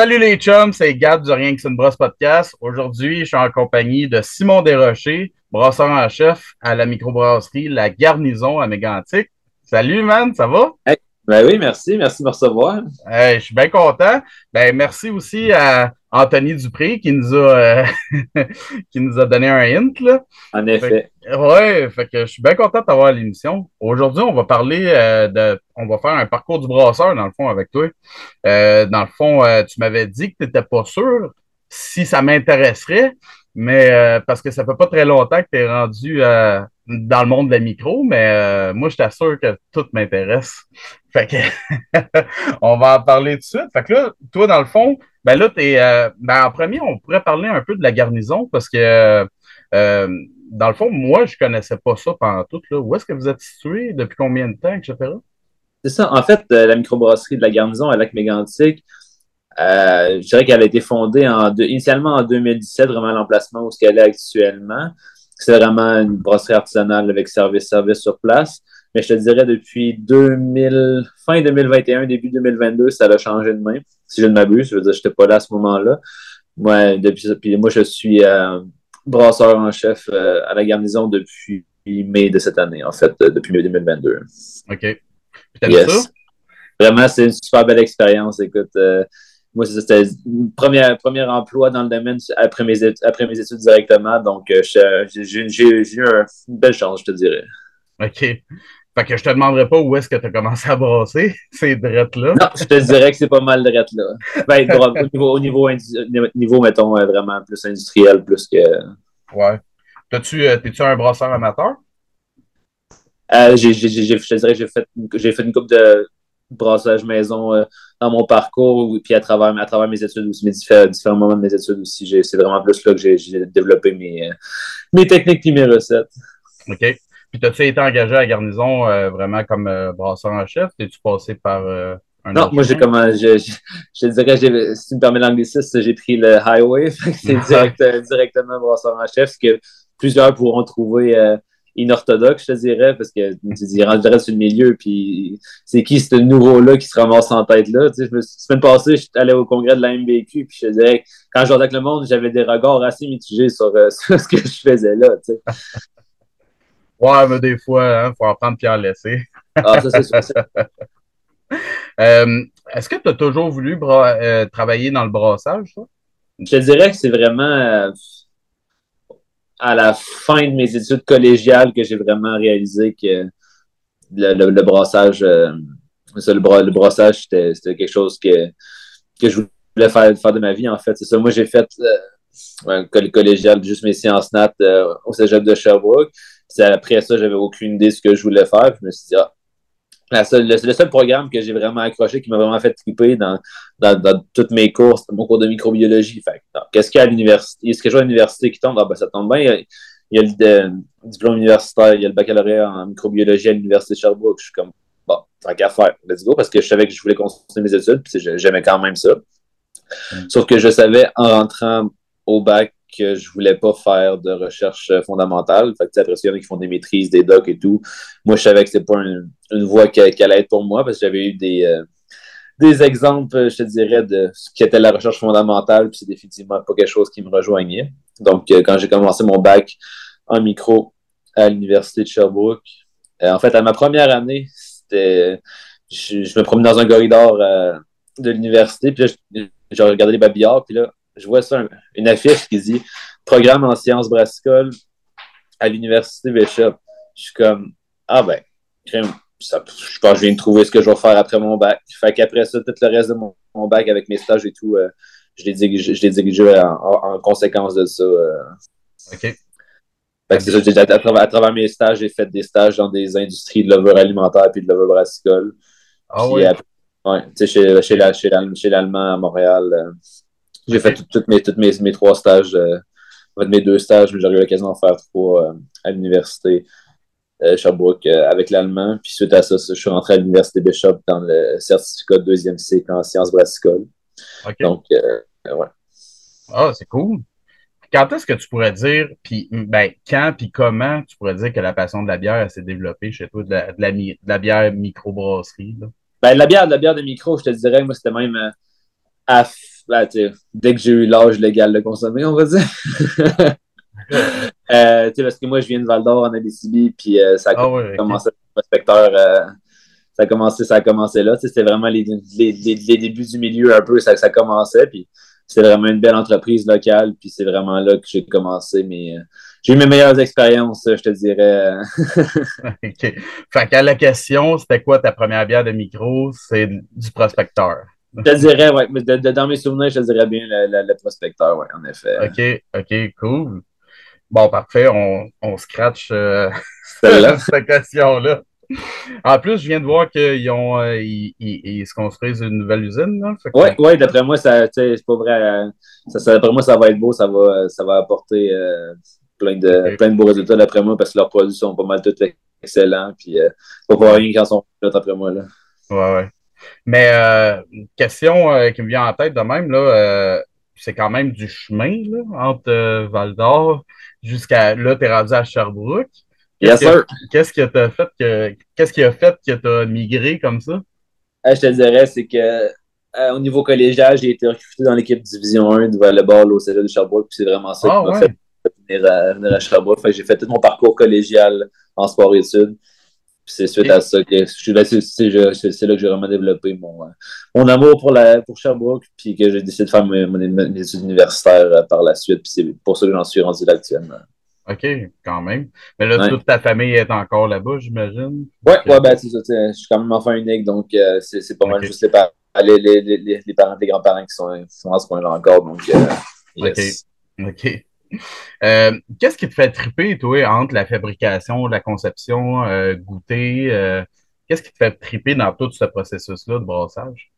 Salut les chums, c'est Gab du Rien que c'est une brosse podcast. Aujourd'hui, je suis en compagnie de Simon Desrochers, brasseur en chef à la microbrasserie La Garnison à Mégantic. Salut man, ça va? Ben oui, merci, merci de me recevoir. je suis bien content. Ben, merci aussi à Anthony Dupré qui nous a euh, qui nous a donné un hint. Là. En effet. Oui, fait que je suis bien content d'avoir l'émission. Aujourd'hui, on va parler euh, de. On va faire un parcours du brasseur, dans le fond, avec toi. Euh, dans le fond, tu m'avais dit que tu n'étais pas sûr si ça m'intéresserait, mais parce que ça fait pas très longtemps que tu es rendu dans le monde de la micro, mais moi, je t'assure que tout m'intéresse. Fait que on va en parler tout de suite. Fait que là, toi, dans le fond, ben là, t'es. Euh, ben en premier, on pourrait parler un peu de la garnison parce que euh, dans le fond, moi, je connaissais pas ça pendant tout. Là. Où est-ce que vous êtes situé? Depuis combien de temps, etc.? C'est ça. En fait, euh, la microbrasserie de la garnison à Lac-Mégantic, je dirais qu'elle a été fondée en initialement en 2017, vraiment l'emplacement où ce qu'elle est actuellement. C'est vraiment une brasserie artisanale avec service-service sur place. Mais je te dirais depuis 2000, fin 2021, début 2022, ça a changé de main. Si je ne m'abuse, je veux dire, je n'étais pas là à ce moment-là. Moi, depuis, puis moi, je suis euh, brasseur en chef euh, à la garnison depuis mai de cette année, en fait, euh, depuis mai 2022. OK. Yes. ça? Vraiment, c'est une super belle expérience. Écoute, moi, c'était premier, premier emploi dans le domaine après mes, études, après mes études directement. Donc, j'ai eu une belle chance, je te dirais. OK. Fait que je te demanderai pas où est-ce que tu as commencé à brasser ces drettes-là. Non, je te dirais que c'est pas mal drettes-là. Ben, au, niveau, au niveau, mettons, euh, vraiment plus industriel, plus que. Ouais. T'as-tu, euh, t'es-tu un brasseur amateur? Euh, j'ai, je te dirais que j'ai fait, j'ai fait une coupe de brassage maison euh, dans mon parcours, puis à travers, à travers mes études aussi, mes différents, moments de mes études aussi. c'est vraiment plus là que j'ai, développé mes, mes techniques et mes recettes. OK. Puis, as-tu été engagé à la garnison euh, vraiment comme euh, brasseur en chef? T'es-tu passé par euh, un Non, moi, j'ai comment, je, je, je, dirais, si tu me permets l'anglicisme, j'ai pris le highway. c'est direct, directement brasseur en chef, ce que plusieurs pourront trouver inorthodoxe, je te dirais, parce que tu dis, sur le milieu, puis c'est qui ce nouveau-là qui se ramasse en tête là? Tu sais, je me, semaine passée, je suis allé au congrès de la MBQ, puis je te dirais, quand je avec le monde, j'avais des regards assez mitigés sur, sur, ce que je faisais là, tu sais. Ouais, mais des fois, il hein, faut apprendre puis en laisser. ah, ça, c'est ça. Euh, est-ce que tu as toujours voulu euh, travailler dans le brassage, ça? Je te dirais que c'est vraiment euh, à la fin de mes études collégiales que j'ai vraiment réalisé que le, brassage, le, brassage, c'était quelque chose que, que je voulais faire, faire de ma vie, en fait. C'est ça. Moi, j'ai fait un collégial, juste mes sciences nat au cégep de Sherbrooke après ça, j'avais aucune idée de ce que je voulais faire. je me suis dit, ah, le, seul programme que j'ai vraiment accroché, qui m'a vraiment fait triper dans, dans, toutes mes courses, mon cours de microbiologie. Qu'est-ce qu'il y a à l'université? Est-ce que j'ai à l'université qui tombe? Ah, ben, ça tombe bien. Il y a, le, diplôme universitaire, il y a le baccalauréat en microbiologie à l'Université de Sherbrooke. Je suis comme, bon, tant qu'à faire, let's go, parce que je savais que je voulais continuer mes études, puis j'aimais quand même ça. Mm. Sauf que je savais en rentrant au bac que je voulais pas faire de recherche fondamentale. Fait que, après il y en a qui font des maîtrises, des docs et tout. Moi, je savais que c'était pas une, voie qui, allait être pour moi parce que j'avais eu des, euh, des exemples, je te dirais, de ce qui était la recherche fondamentale, puis c'est définitivement pas quelque chose qui me rejoignait. Donc, euh, quand j'ai commencé mon bac en micro à l'Université de Sherbrooke, euh, en fait, à ma première année, c'était je, me promenais dans un corridor de l'université, puis là, j'ai regardé les babillards, puis là, je vois ça, une affiche qui dit Programme en sciences brassicoles à l'Université Bishop. Je suis comme Ah ben, je pense que je viens de trouver ce que je vais faire après mon bac. Fait qu'après ça, tout le reste de mon, bac avec mes stages et tout, euh, je l'ai dirigé, en, conséquence de ça. Euh. OK. Fait que c'est ça, à, travers, à travers mes stages, j'ai fait des stages dans des industries de levure alimentaire puis de levure brassicole. Ah oui? Ouais, tu sais, chez, chez l'Allemand à Montréal. Euh, j'ai fait toutes mes, mes, mes, trois stages, euh, mes deux stages, j'ai eu l'occasion d'en faire trois euh, à l'université euh, Sherbrooke avec l'allemand. Puis suite à ça, je suis rentré à l'université Bishop dans le certificat de deuxième cycle en sciences brassicoles. Donc, ouais. Ah, c'est cool. Quand est-ce que tu pourrais dire, puis ben, quand puis comment tu pourrais dire que la passion de la bière s'est développée chez toi, de la, de la, bière microbrasserie? Ben, la bière, de la bière de micro, je te dirais, moi, c'était même à ben, dès que j'ai eu l'âge légal de consommer, on va dire. euh, parce que moi, je viens de Val d'Or en Abitibi, puis euh, ça a ah commencé okay. prospecteur. Euh, ça a commencé, ça a commencé là. C'était vraiment les, les, les, débuts du milieu un peu, ça, ça commençait. Puis c'est vraiment une belle entreprise locale. Puis c'est vraiment là que j'ai commencé. Mais j'ai eu mes meilleures expériences, je te dirais. OK. Fait qu'à la question, c'était quoi ta première bière de micro? C'est du prospecteur. Je te dirais, oui. Mais dans mes souvenirs, je te dirais bien le, prospecteur, oui, en effet. OK, OK, cool. Bon, parfait. On, on scratch euh, cette question-là. En plus, je viens de voir qu'ils ont euh, ils, ils, se construisent une nouvelle usine. Oui, ouais, d'après moi, ça, c'est pas vrai. Euh, ça, d'après moi, ça va être beau, ça va, ça va apporter euh, plein, de, plein de beaux résultats d'après moi parce que leurs produits sont pas mal tous excellents. Puis pas pour rien qu'ils en sont là, d'après moi. Là. Ouais, ouais. Mais question qui me vient en tête de même, là, c'est quand même du chemin là, entre Val d'Or jusqu'à là, tu es rendu à Sherbrooke. Qu'est-ce qui a fait que qu'est-ce qui a fait que tu as migré comme ça? Je te dirais, c'est que euh, au niveau collégial, j'ai été recruté dans l'équipe Division 1 de volleyball au Cégep de Sherbrooke, puis c'est vraiment ça ah, qui m'a fait venir à, venir à Sherbrooke. j'ai fait tout mon parcours collégial en sport-études. C'est suite à ça que c'est là que j'ai vraiment développé mon, euh, mon amour pour, la, pour Sherbrooke, puis que j'ai décidé de faire mes, mes études universitaires euh, par la suite. Puis c'est pour ça que j'en suis rendu là actuellement. OK, quand même. Mais là, toute ta famille est encore là-bas, j'imagine? Oui, ouais, ben, c'est ça. Je suis quand même enfant unique, donc euh, c'est pas mal juste les, parents, les, les, les, les parents, les grands-parents qui sont, sont, à ce point-là encore. Donc, euh, yes. OK. OK. Euh, Qu'est-ce qui te fait triper, toi, entre la fabrication, la conception, euh, goûter? Euh, Qu'est-ce qui te fait triper dans tout ce processus-là de brassage?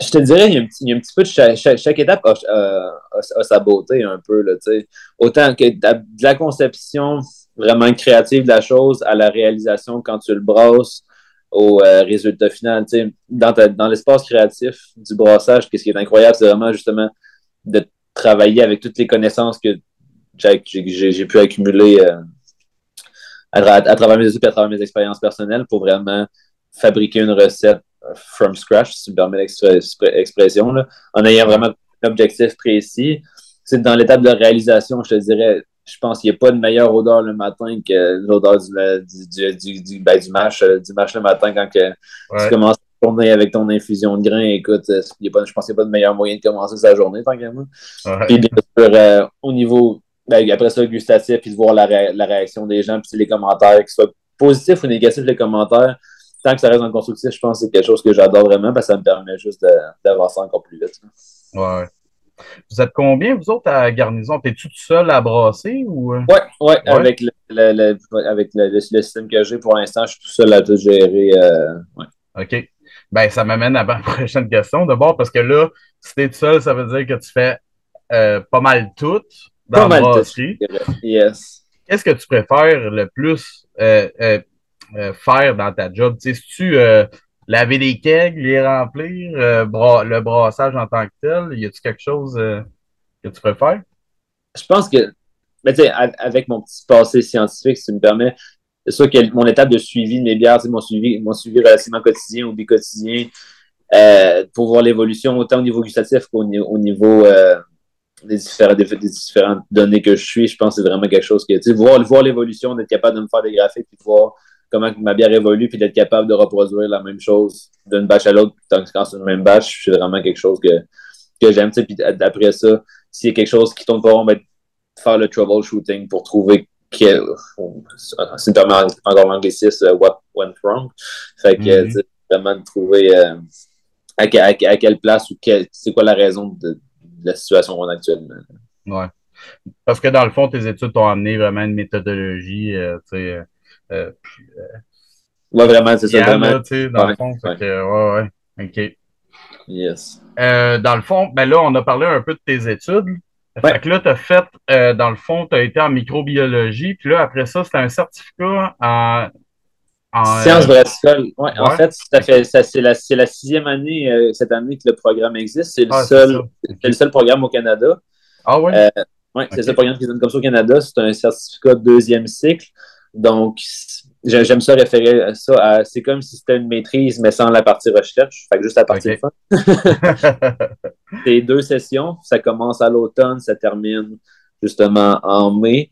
je te dirais, il y a un petit, peu de chaque, étape a, sa beauté un peu. Là, Autant que de la conception vraiment créative de la chose à la réalisation quand tu le brasses au résultat final. Dans, dans l'espace créatif du brassage, ce qui est incroyable, c'est vraiment justement de travailler avec toutes les connaissances que j'ai pu accumuler euh, à, à, travers mes études et à travers mes expériences personnelles pour vraiment fabriquer une recette from scratch, si tu me permets l'expression, en ayant vraiment un objectif précis. C'est dans l'étape de réalisation, je te dirais, je pense qu'il n'y a pas de meilleure odeur le matin que l'odeur du, du, du, du, ben, du, mash, euh, du le matin quand que tu commences à tourner avec ton infusion de grains. Écoute, euh, je pense qu'il n'y a pas de meilleur moyen de commencer sa journée, tant qu'à moi. Puis bien sûr, euh, au niveau, ben, après ça, gustatif, puis de voir la, la réaction des gens, puis les commentaires, qu'ils soient positifs ou négatifs, les commentaires, tant que ça reste en constructif, je pense que c'est quelque chose que j'adore vraiment parce que ça me permet juste d'avancer encore plus vite. Ouais. Vous êtes combien, vous autres, à Garnison? T'es-tu tout seul à brasser ou? Euh? ouais, avec, le, le, avec le, système que j'ai pour l'instant, je suis tout seul à tout gérer. Euh, ouais. OK. Ben, ça m'amène à ma prochaine question. D'abord, parce que là, si t'es tout seul, ça veut dire que tu fais euh, pas mal tout dans la brasserie. Yes. Qu'est-ce que tu préfères le plus? Euh, faire dans ta job? Si tu euh, laver des kegs, les remplir, euh, le brassage en tant que tel, y a-tu quelque chose que tu préfères? Je pense que, ben, avec mon petit passé scientifique, si tu me permets, c'est sûr que mon étape de suivi de mes bières, c'est mon suivi, mon suivi relativement quotidien ou bicotidien pour voir l'évolution autant au niveau gustatif qu'au au niveau des, différentes données que je suis. Je pense que c'est vraiment quelque chose que, tu sais, voir, voir l'évolution, d'être capable de me faire des graphiques puis de voir comment ma bière évolue, puis d'être capable de reproduire la même chose d'une batch à l'autre, quand c'est une même batch, c'est vraiment quelque chose que, que j'aime. Puis après ça, s'il y a quelque chose qui tombe pas rond, ben, faire le troubleshooting pour trouver quel, c'est encore l'anglicisme, uh, what went wrong. Fait que, mm-hmm. vraiment de trouver euh, à, à, quelle place ou c'est quoi la raison de, la situation qu'on a actuellement. Ouais. Parce que dans le fond, tes études t'ont amené vraiment une méthodologie, euh, tu sais, euh, euh, ouais, vraiment, c'est ça. Vraiment. dans le fond, ouais. ouais, OK. Yes. Euh, dans le fond, ben là, on a parlé un peu de tes études. Fait que là, tu as fait, dans le fond, tu as été en microbiologie, puis là, après ça, c'était un certificat en. En Sciences brassicole. Ouais, En fait, ça fait c'est la, la, sixième année cette année que le programme existe. C'est le, ah, seul, le seul programme au Canada. Ah ouais? oui, c'est le programme qui donne comme ça au Canada. C'est un certificat de deuxième cycle. Donc, j'aime ça référer ça à. C'est comme si c'était une maîtrise, mais sans la partie recherche. Fait que juste la partie fin. c'est deux sessions. Ça commence à l'automne, ça termine justement en mai.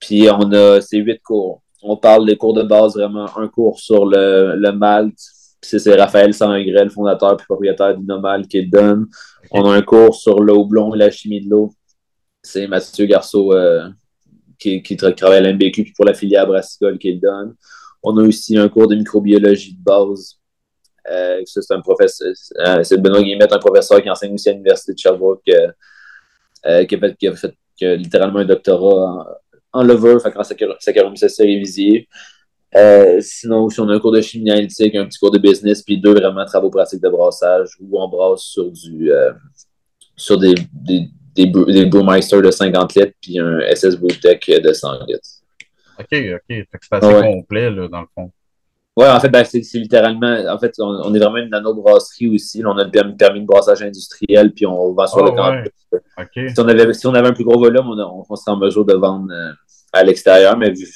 Puis on a ces huit cours. On parle des cours de base, vraiment un cours sur le, le malt. C'est Raphaël Sangrel, fondateur et propriétaire d'Inomal, qui le donne. On a un cours sur l'eau blonde et la chimie de l'eau. C'est Mathieu Garceau euh, qui, qui, travaille à l'MBQ puis pour la filière brassicole qui le donne. On a aussi un cours de microbiologie de base. Euh, c'est un professeur, euh, c'est Benoît Guillemette, un professeur qui enseigne aussi à l'Université de Sherbrooke, qui, a fait, qui, a fait, littéralement un doctorat en, lever, fait grâce à Saccharomyces cerevisiae. Euh, sinon, si on a un cours de chimie analytique, un petit cours de business, puis deux vraiment travaux pratiques de brassage où on brasse sur du sur des, des, des, des Brewmeister de 50 litres, puis un SS Brewtech de 100 litres. OK, OK. c'est assez complet, là, dans le fond. Oui, en fait, ben, c'est littéralement. En fait, on, est vraiment une nano-brasserie aussi. on a le permis, de brassage industriel, puis on vend sur le ah, campus. Si, on avait, si on avait un plus gros volume, on, on serait en mesure de vendre euh, à l'extérieur, mais vu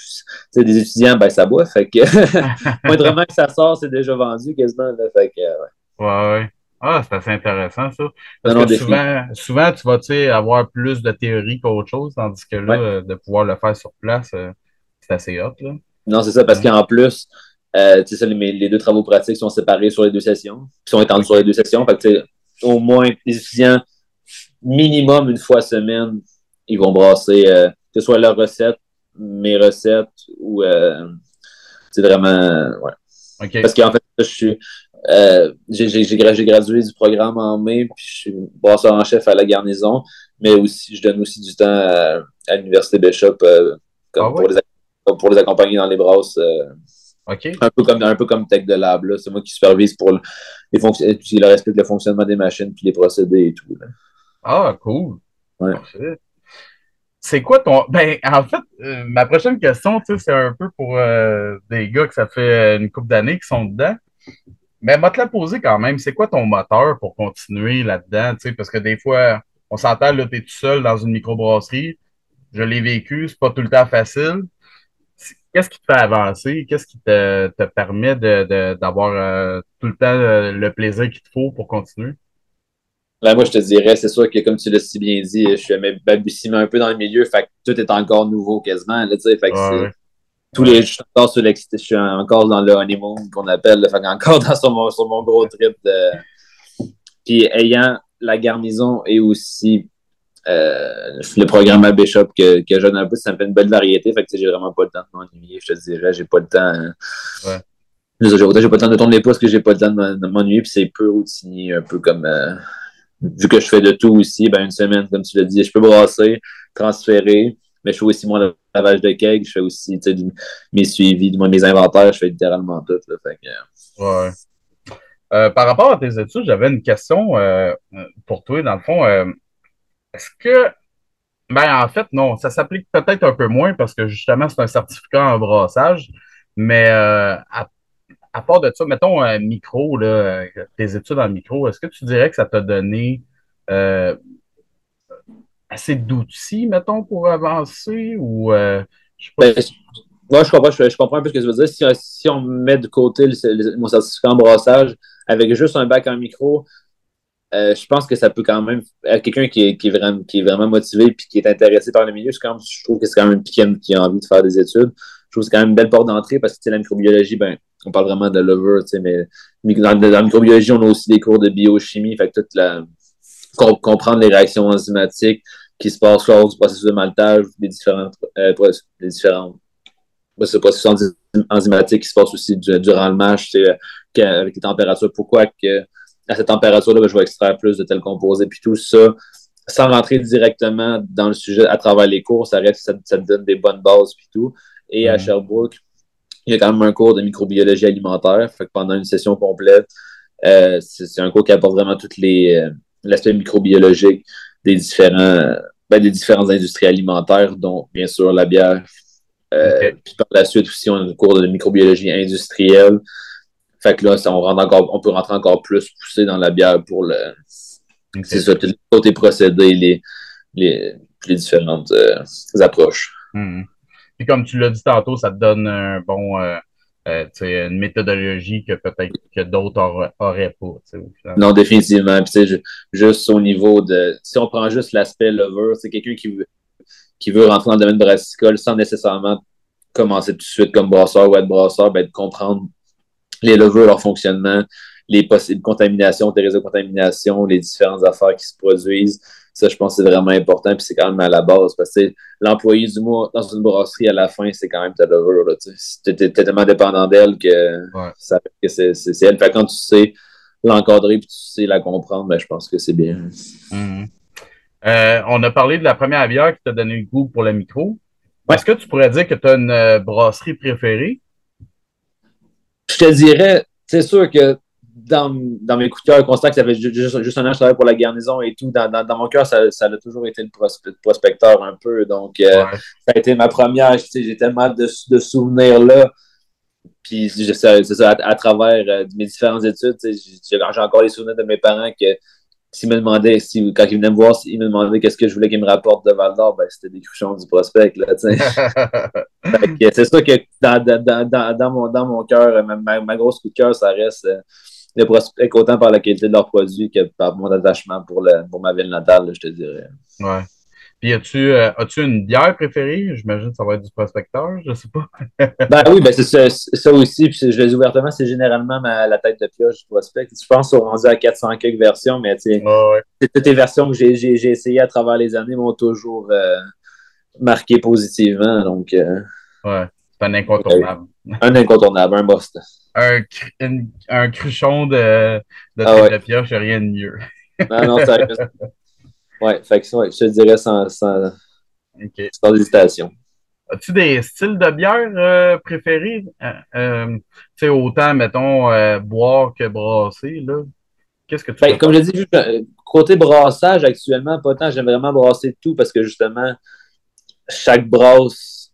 des étudiants, ben ça boit. Fait que moindrement que ça sort, c'est déjà vendu quasiment. fait que, ouais. ouais, ouais. Ah, c'est assez intéressant, ça. Parce que souvent, souvent, tu vas avoir plus de théorie qu'autre chose, tandis que là, de pouvoir le faire sur place, euh, c'est assez hot. Là. Non, c'est ça, parce qu'en plus, euh, ça, les, les, deux travaux pratiques sont séparés sur les deux sessions, Ils sont étendus sur les deux sessions. Fait au moins, les étudiants, minimum une fois semaine, ils vont brasser, euh, que ce soit leur recette, mes recettes, ou euh, c'est vraiment. Ouais. Parce qu'en fait, je suis. Euh, j'ai gradué du programme en mai, puis je suis brasseur en chef à la garnison, mais aussi je donne aussi du temps à, l'Université Bishop euh, comme ah pour, les, pour, les, accompagner dans les brasses. Euh, un, peu comme, un peu comme Tech de Lab. C'est moi qui supervise pour le, les qui leur explique le fonctionnement des machines puis les procédés et tout. Ah, cool. C'est quoi ton. Ben, en fait, ma prochaine question, c'est un peu pour des gars que ça fait une couple d'années qui sont dedans. Mais moi, te la poser quand même. C'est quoi ton moteur pour continuer là-dedans? Parce que des fois, on s'entend, là, tu es tout seul dans une microbrasserie. Je l'ai vécu, c'est pas tout le temps facile. Qu'est-ce qui te fait avancer? Qu'est-ce qui te, te permet d'avoir de, euh, tout le temps euh, le plaisir qu'il te faut pour continuer? Là, moi, je te dirais, c'est sûr que comme tu l'as si bien dit, je suis balbutiement un peu dans le milieu, fait que tout est encore nouveau quasiment. Là, fait que tous les, je suis encore sur je suis encore dans le honeymoon qu'on appelle, fait encore dans sur mon, sur mon gros trip de, puis ayant la garnison et aussi euh, le programme à Bishop que, que je donne un peu, ça me fait une belle variété. Fait que j'ai vraiment pas le temps de m'ennuyer, je te dirais. J'ai pas le temps. Hein. Ouais. J'ai pas le temps de tourner les pouces que j'ai pas le temps de m'ennuyer. Puis c'est peu routinier, un peu comme. Euh, vu que je fais de tout aussi, ben une semaine, comme tu l'as dit, je peux brasser, transférer, mais je fais aussi mon lavage de keg, je fais aussi mes suivis, mes inventaires, je fais littéralement tout. ouais. Euh, par rapport à tes études, j'avais une question euh, pour toi, dans le fond. Euh, est-ce que, ben en fait, non, ça s'applique peut-être un peu moins parce que justement, c'est un certificat en brassage, mais à, part de ça, mettons un micro, là, tes études en micro, est-ce que tu dirais que ça t'a donné assez d'outils, mettons, pour avancer ou euh, je sais pas. Ben, moi, je comprends, je, comprends un peu ce que tu veux dire. Si, si on met de côté mon certificat en brassage avec juste un bac en micro, euh, je pense que ça peut quand même. Quelqu'un qui est, qui, est vraiment, qui est vraiment motivé et qui est intéressé par le milieu, je, trouve que c'est quand même un qui a envie de faire des études. Je trouve que c'est quand même une belle porte d'entrée parce que la microbiologie, ben, on parle vraiment de lover, mais dans, la microbiologie, on a aussi des cours de biochimie, fait que toute la comprendre les réactions enzymatiques qui se passent lors du processus de maltage, des différentes, euh, des différentes processus enzymatiques qui se passent aussi durant le match, avec les températures. Pourquoi que à cette température-là, ben, je vais extraire plus de tels composés, puis tout ça, sans rentrer directement dans le sujet à travers les cours, ça reste, ça, ça te donne des bonnes bases, puis tout. Et à mm-hmm. Sherbrooke, il y a quand même un cours de microbiologie alimentaire. Fait que pendant une session complète, euh, c'est un cours qui apporte vraiment toutes les, euh, l'aspect microbiologique des différents ben, des différentes industries alimentaires, dont bien sûr la bière. Euh, puis par la suite aussi, on a un cours de microbiologie industrielle. Fait que là, on, rentre encore, on peut rentrer encore plus poussé dans la bière pour le. C'est ça, côté procédés, les, les, les différentes euh, approches. Hmm. Puis comme tu l'as dit tantôt, ça te donne un bon, euh, euh, une méthodologie que peut-être que d'autres auraient pas. Non, définitivement. Puis, juste au niveau de. Si on prend juste l'aspect lover, c'est quelqu'un qui veut, qui veut rentrer dans le domaine brassicole sans nécessairement commencer tout de suite comme brasseur ou être brasseur, ben, de comprendre les levures, leur fonctionnement, les possibles contaminations, les réseaux de contamination, les différentes affaires qui se produisent. Ça, je pense que c'est vraiment important, puis c'est quand même à la base, parce que l'employé du mois dans une brasserie, à la fin, c'est quand même ta lover. Tu es, tellement dépendant d'elle que, ça, que c'est, elle. Fait quand tu sais l'encadrer puis tu sais la comprendre, ben, je pense que c'est bien. Mm-hmm. Euh, on a parlé de la première bière qui t'a donné le goût pour le micro. Est-ce que tu pourrais dire que tu as une euh, brasserie préférée? Je te dirais, c'est sûr que dans, dans, mes coups de cœur, constat que ça fait juste, juste, un an que je travaille pour la garnison et tout. Dans, dans, mon cœur, ça, ça, a toujours été le prospecteur un peu. Donc, euh, ça a été ma première. J'ai tellement de, de souvenirs là. Puis, c'est ça, à, travers euh, mes différentes études, j'ai encore les souvenirs de mes parents que s'ils me demandaient, si, quand ils venaient me voir, ils me demandaient qu'est-ce que je voulais qu'ils me rapportent de Val d'Or, ben, c'était des cruchons du prospect. c'est ça que dans, dans, dans, dans, mon, dans mon cœur, ma, ma, grosse coup de cœur, ça reste euh, le prospect autant par la qualité de leurs produits que par mon attachement pour, le, pour ma ville natale, je te dirais. Ouais. Puis as-tu euh, as-tu une bière préférée? J'imagine que ça va être du prospecteur, je sais pas. ben oui, ben c'est ça, ça, aussi. Puis je le dis ouvertement, c'est généralement la tête de pioche du prospect. Je pense qu'on rendu à 400 quelques versions, mais tu toutes les versions que j'ai essayées à travers les années m'ont toujours euh, marqué positivement. Donc, euh, ouais, c'est un incontournable. Un incontournable, un must. Un, un, cruchon de, de ah tête de pioche, rien de mieux. non, non, ça Ouais, fait que, ouais, je te dirais sans, sans, sans hésitation. As-tu des styles de bière euh, préférés? Euh, euh, tu sais, autant, mettons, boire que brasser, là. Qu'est-ce que tu ben, Comme je dis, côté brassage, actuellement, pas tant, j'aime vraiment brasser tout parce que justement, chaque brasse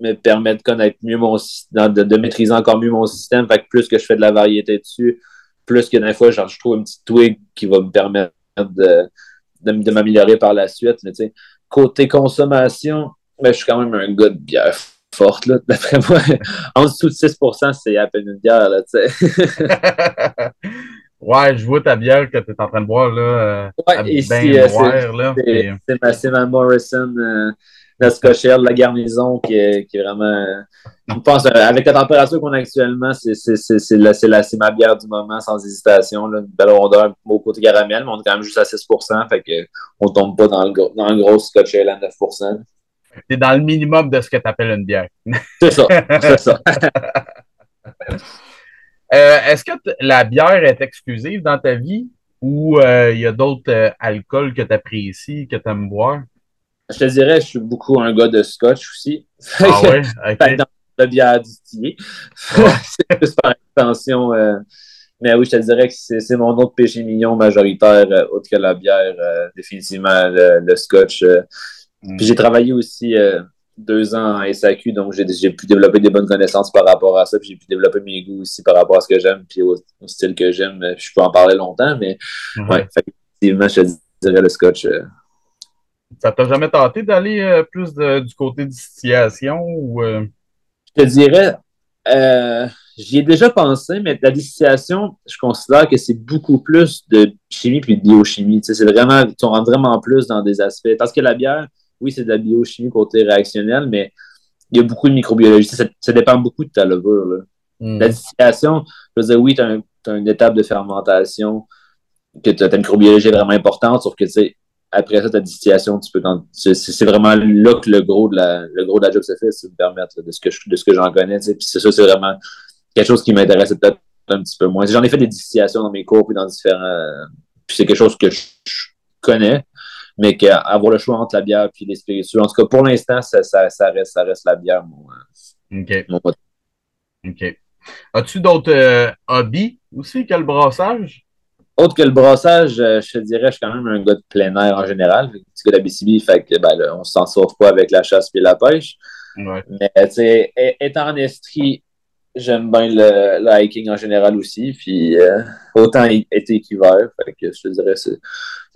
me permet de connaître mieux mon système, de, de, maîtriser encore mieux mon système. Fait que plus que je fais de la variété dessus, plus que des fois, genre, je trouve un petit twig qui va me permettre de, de, m'améliorer par la suite. Mais, côté consommation, ben, je suis quand même un gars de bière forte. Là. D'après moi, en dessous de 6% c'est à peine une bière. Là, ouais, je vois ta bière que tu es en train de boire. Là, ouais, ici, euh, c'est ma, Morrison. Euh, la Scochelle, la garnison, qui est, qui est vraiment. Je pense, euh, avec la température qu'on a actuellement, c'est ma bière du moment, sans hésitation. Là. Une belle rondeur, au côté caramel, mais on est quand même juste à 6 fait qu'on ne tombe pas dans le, dans le gros Scochelle à 9% C'est dans le minimum de ce que tu appelles une bière. C'est ça, c'est ça. Euh, est-ce que la bière est exclusive dans ta vie ou euh, il y a d'autres alcools que tu apprécies, que tu aimes boire? Je te dirais, je suis beaucoup un gars de scotch aussi. Ah ouais? Okay. Dans la bière distillée. c'est plus par extension. Euh, mais oui, je te dirais que c'est mon autre péché mignon majoritaire, euh, autre que la bière, euh, définitivement le, scotch. Mm. Puis j'ai travaillé aussi deux ans en SAQ, donc j'ai pu développer des bonnes connaissances par rapport à ça, puis j'ai pu développer mes goûts aussi par rapport à ce que j'aime, puis au, style que j'aime. Je peux en parler longtemps, mais mm-hmm. ouais, effectivement, je te dirais le scotch. Ça t'a jamais tenté d'aller euh, plus du côté distillation ou. Euh? Je te dirais, euh, j'y ai déjà pensé, mais la distillation, je considère que c'est beaucoup plus de chimie puis de biochimie. Tu c'est vraiment, tu rentres vraiment plus dans des aspects. Parce que la bière, oui, c'est de la biochimie côté réactionnel, mais il y a beaucoup de microbiologie. Ça, dépend beaucoup de ta levure. Hmm. La distillation, je veux dire, oui, tu as, une étape de fermentation, que tu as une microbiologie vraiment importante, sauf que tu sais, après ça, ta distillation, tu peux c'est vraiment là que le gros de la, le gros de la job se fait, si vous me permettez, de ce que de ce que j'en connais. Puis c'est ça, c'est vraiment quelque chose qui m'intéresse peut-être un petit peu moins. J'en ai fait des distillations dans mes cours puis dans différents. Puis c'est quelque chose que je, connais, mais qu'avoir le choix entre la bière et les spiritueux. En tout cas, pour l'instant, ça, ça, ça, reste, ça reste la bière, mon, OK. OK. As-tu d'autres euh, hobbies aussi que le brassage? Autre que le brassage, euh, je te dirais, je suis quand même un gars de plein air en général. Petit gars d'Abitibi, fait que ben, là, on s'en sauve pas avec la chasse et la pêche. Ouais. Mais tu sais, étant en Estrie, j'aime bien le, hiking en général aussi. Puis euh, autant été qu'hiver. Fait que je te dirais, c'est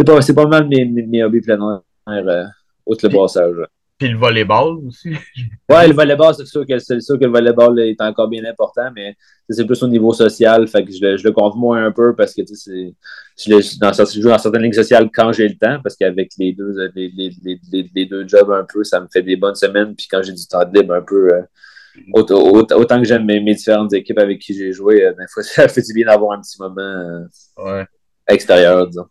pas, pas mal mes, mes, hobbies plein air, euh, autre le brassage. Puis le volleyball aussi. ouais, le volleyball, c'est sûr, que, c'est sûr que le volleyball est encore bien important, mais c'est plus au niveau social. Fait que je, le, je le compte moins un peu parce que je, dans, je joue dans certaines lignes sociales quand j'ai le temps, parce qu'avec les deux, les, les, les, les, deux jobs un peu, ça me fait des bonnes semaines. Puis quand j'ai du temps libre un peu, euh, autant, autant, que j'aime mes, mes, différentes équipes avec qui j'ai joué, euh, fois, ça fait du bien d'avoir un petit moment euh, ouais. extérieur, disons.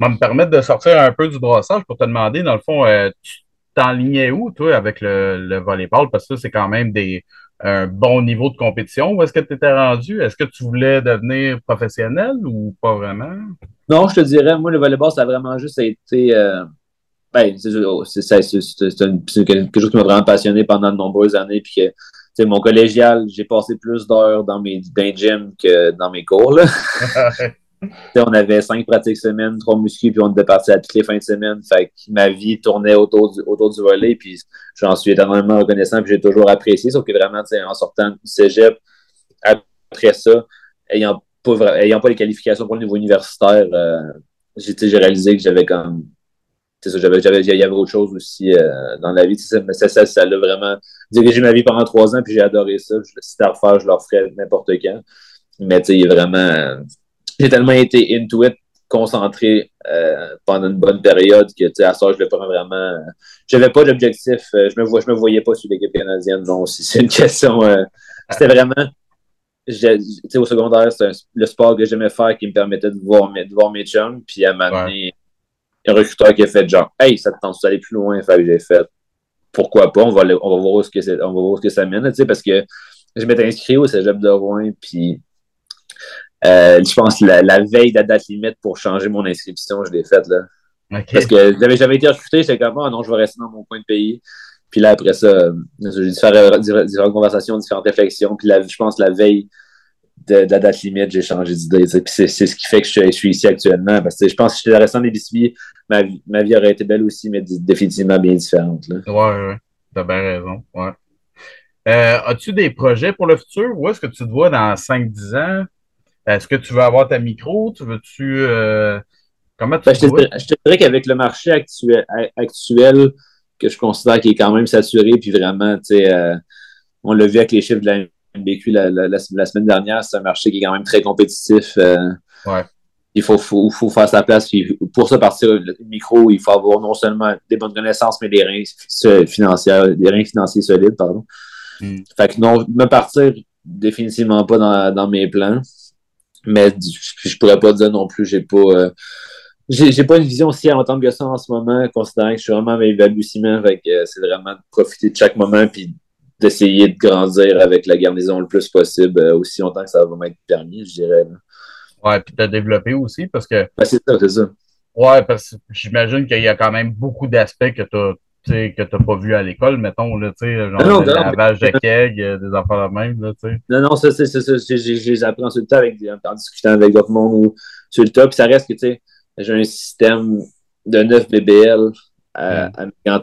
Ça va me permettre de sortir un peu du brassage pour te demander, dans le fond, tu t'enlignais où, toi, avec le, le volleyball? Parce que c'est quand même des, un bon niveau de compétition. Où est-ce que tu étais rendu? Est-ce que tu voulais devenir professionnel ou pas vraiment? Non, je te dirais, moi, le volleyball, ça a vraiment juste été. Euh, ben, c'est quelque chose qui m'a vraiment passionné pendant de nombreuses années. Puis que, mon collégial, j'ai passé plus d'heures dans mes dans gym que dans mes cours. Là. on avait cinq pratiques semaine, trois muscu, puis on était parti à toutes les fins de semaine. Ma vie tournait autour du, autour du volet, puis j'en suis éternellement reconnaissant, puis j'ai toujours apprécié. Sauf que vraiment, en sortant du cégep, après ça, ayant pas, ayant pas les qualifications pour le niveau universitaire, euh, j'ai réalisé que j'avais comme. Ça, j'avais, il y avait autre chose aussi euh, dans la vie. Mais ça, ça, ça a vraiment dirigé ma vie pendant trois ans, puis j'ai adoré ça. Si c'était à refaire, je le referais n'importe quand. Mais tu sais, il est vraiment j'ai tellement été into it, concentré euh, pendant une bonne période que, tu sais, à ça, je le prends vraiment. Euh, j'avais pas d'objectif. Euh, je me vois, je me voyais pas sur l'équipe canadienne. Non, c'est une question. c'était vraiment. Tu sais, au secondaire, c'était le sport que j'aimais faire qui me permettait de voir mes, de voir mes chums. Puis à moment donné, un recruteur qui a fait genre, hey, ça te tente d'aller plus loin? Fait que j'ai fait, pourquoi pas, on va, on va voir ce que on va voir ce que ça mène, tu sais, parce que je m'étais inscrit au cégep de Rouen, puis euh, je pense la, la veille de la date limite pour changer mon inscription, je l'ai faite. Là. Parce que j'avais jamais été recruté, c'est comme, ah non, je vais rester dans mon coin de pays. Puis là, après ça, j'ai différentes, différentes conversations, différentes réflexions. Puis là, je pense la veille de, la date limite, j'ai changé d'idée. Puis c'est, ce qui fait que je, suis ici actuellement. Parce que je pense que si j'étais resté en Abitibi, ma, ma vie aurait été belle aussi, mais définitivement bien différente. Là. Ouais, ouais. T'as bien raison. Ouais. Euh, as-tu des projets pour le futur? Où est-ce que tu te vois dans 5-10 ans? Est-ce que tu veux avoir ta micro? Tu veux-tu. Euh, comment tu ben, je, te dirais, je, te dirais, qu'avec le marché actuel, actuel, que je considère qu'il est quand même saturé, puis vraiment, tu sais, euh, on l'a vu avec les chiffres de la MBQ la, la, la, semaine dernière, c'est un marché qui est quand même très compétitif. Euh, ouais. Il faut, faut, faut, faire sa place. Puis pour ça, partir le micro, il faut avoir non seulement des bonnes connaissances, mais des reins financiers, des reins financiers solides, pardon. Hmm. Fait que non, me partir définitivement pas dans, dans mes plans. Mais je pourrais pas dire non plus, j'ai pas. Euh, j'ai pas une vision aussi tant que ça en ce moment, considérant que je suis vraiment à mes balbutiements. Euh, c'est vraiment de profiter de chaque moment puis d'essayer de grandir avec la garnison le plus possible, euh, aussi longtemps que ça va m'être permis, je dirais. Ouais, puis de développer aussi parce que. Ben, c'est ça, c'est ça. Ouais, parce que j'imagine qu'il y a quand même beaucoup d'aspects que tu as que tu n'as pas vu à l'école, mettons, là, genre non, non, lavage de keg, euh, des affaires de même, là, tu sais. Non, non, ça, c'est ça, j'ai appris sur le tas avec, en discutant avec d'autres monde ou sur le tas, puis ça reste que, tu sais, j'ai un système de 9 BBL à, mm. à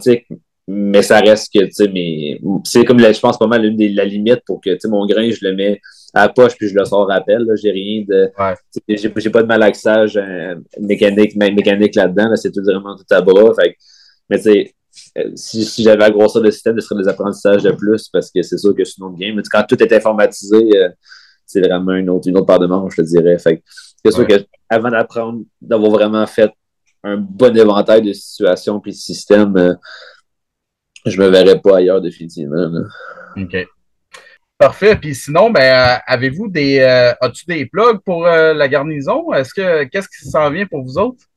mais ça reste que, tu sais, mais c'est comme, je pense, pas mal une des, la limite pour que, tu sais, mon grain, je le mets à la poche puis je le sors à pelle, j'ai rien de, ouais. j'ai pas de malaxage euh, mécanique, mécanique là-dedans, là, c'est tout vraiment tout à bras, fait mais tu sais, euh, si, si j'avais à grossir le système, ce serait des apprentissages de plus parce que c'est sûr que c'est une autre game. Mais quand tout est informatisé, euh, c'est vraiment une autre, une autre part de manche, je te dirais. Fait c'est sûr qu'avant d'apprendre, d'avoir vraiment fait un bon éventail de situations puis de systèmes, euh, je me verrais pas ailleurs définitivement. OK. Parfait. Puis sinon, ben, avez-vous des as-tu des plugs pour la garnison? Est-ce que qu'est-ce qui s'en vient pour vous autres?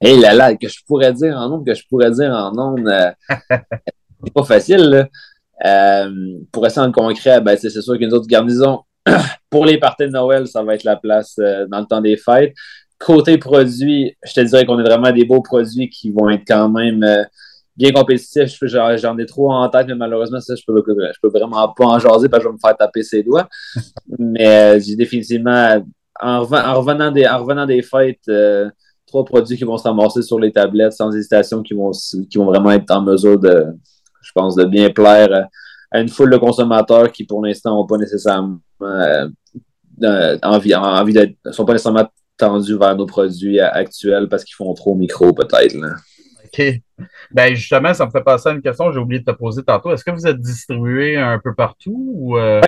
Hé là là, que je pourrais dire en nombre, que je pourrais dire en nombre, euh, c'est pas facile. Là. Euh, pour rester en concret, ben, c'est sûr qu'une autre garnison, pour les parties de Noël, ça va être la place euh, dans le temps des fêtes. Côté produits, je te dirais qu'on a vraiment des beaux produits qui vont être quand même euh, bien compétitifs. J'en ai trop en tête, mais malheureusement, ça, je peux, je peux vraiment pas en jaser parce que je vais me faire taper ses doigts. mais j'ai définitivement, en, revenant, des, en revenant des fêtes, trois produits qui vont se ramasser sur les tablettes sans hésitation, qui vont, qui vont vraiment être en mesure de, je pense, de bien plaire à une foule de consommateurs qui, pour l'instant, n'ont pas nécessairement euh, envie, envie d'être, sont pas nécessairement tendus vers nos produits actuels parce qu'ils font trop micro, peut-être. OK. Ben justement, ça me fait passer à une question, j'ai oublié de te poser tantôt. Est-ce que vous êtes distribué un peu partout ou euh,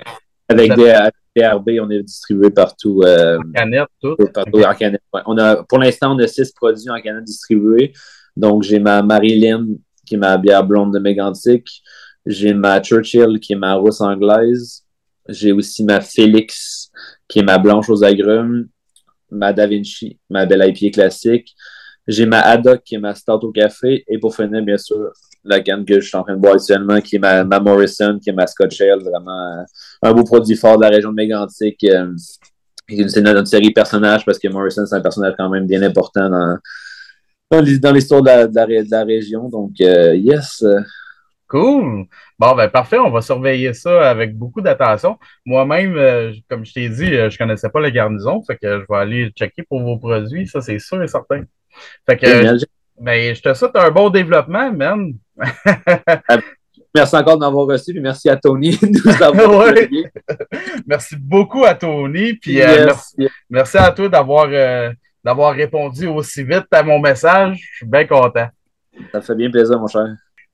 avec, des, RB, on est distribué partout. Euh, en canette, tout? Partout en canette, on a, pour l'instant, on a six produits en canette distribués. Donc, j'ai ma Marilyn, qui est ma bière blonde de Mégantic. J'ai ma Churchill, qui est ma rousse anglaise. J'ai aussi ma Félix, qui est ma blanche aux agrumes. Ma Da Vinci, ma belle IPA classique. J'ai ma Haddock, qui est ma Stout au café. Et pour finir, bien sûr, la canne que je suis en train de boire actuellement, qui est ma, Morrison, qui est ma Scotch Ale, vraiment euh, un beau produit fort de la région de Mégantic. Euh, c'est notre série personnage parce que Morrison, c'est un personnage quand même bien important dans, dans l'histoire de, la, région. Donc, euh, yes. Cool. Bon, ben parfait. On va surveiller ça avec beaucoup d'attention. Moi-même, comme je t'ai dit, je ne connaissais pas la garnison. Fait que je vais aller checker pour vos produits. Ça, c'est sûr et certain. Fait que, ben, je te souhaite un bon développement, man. merci encore de m'avoir reçu, merci à Tony de nous avoir Merci beaucoup à Tony, puis euh, merci, à toi d'avoir euh, d'avoir répondu aussi vite à mon message. Je suis bien content. Ça fait bien plaisir, mon cher.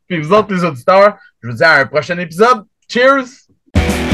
Puis vous autres, les auditeurs, je vous dis à un prochain épisode. Cheers!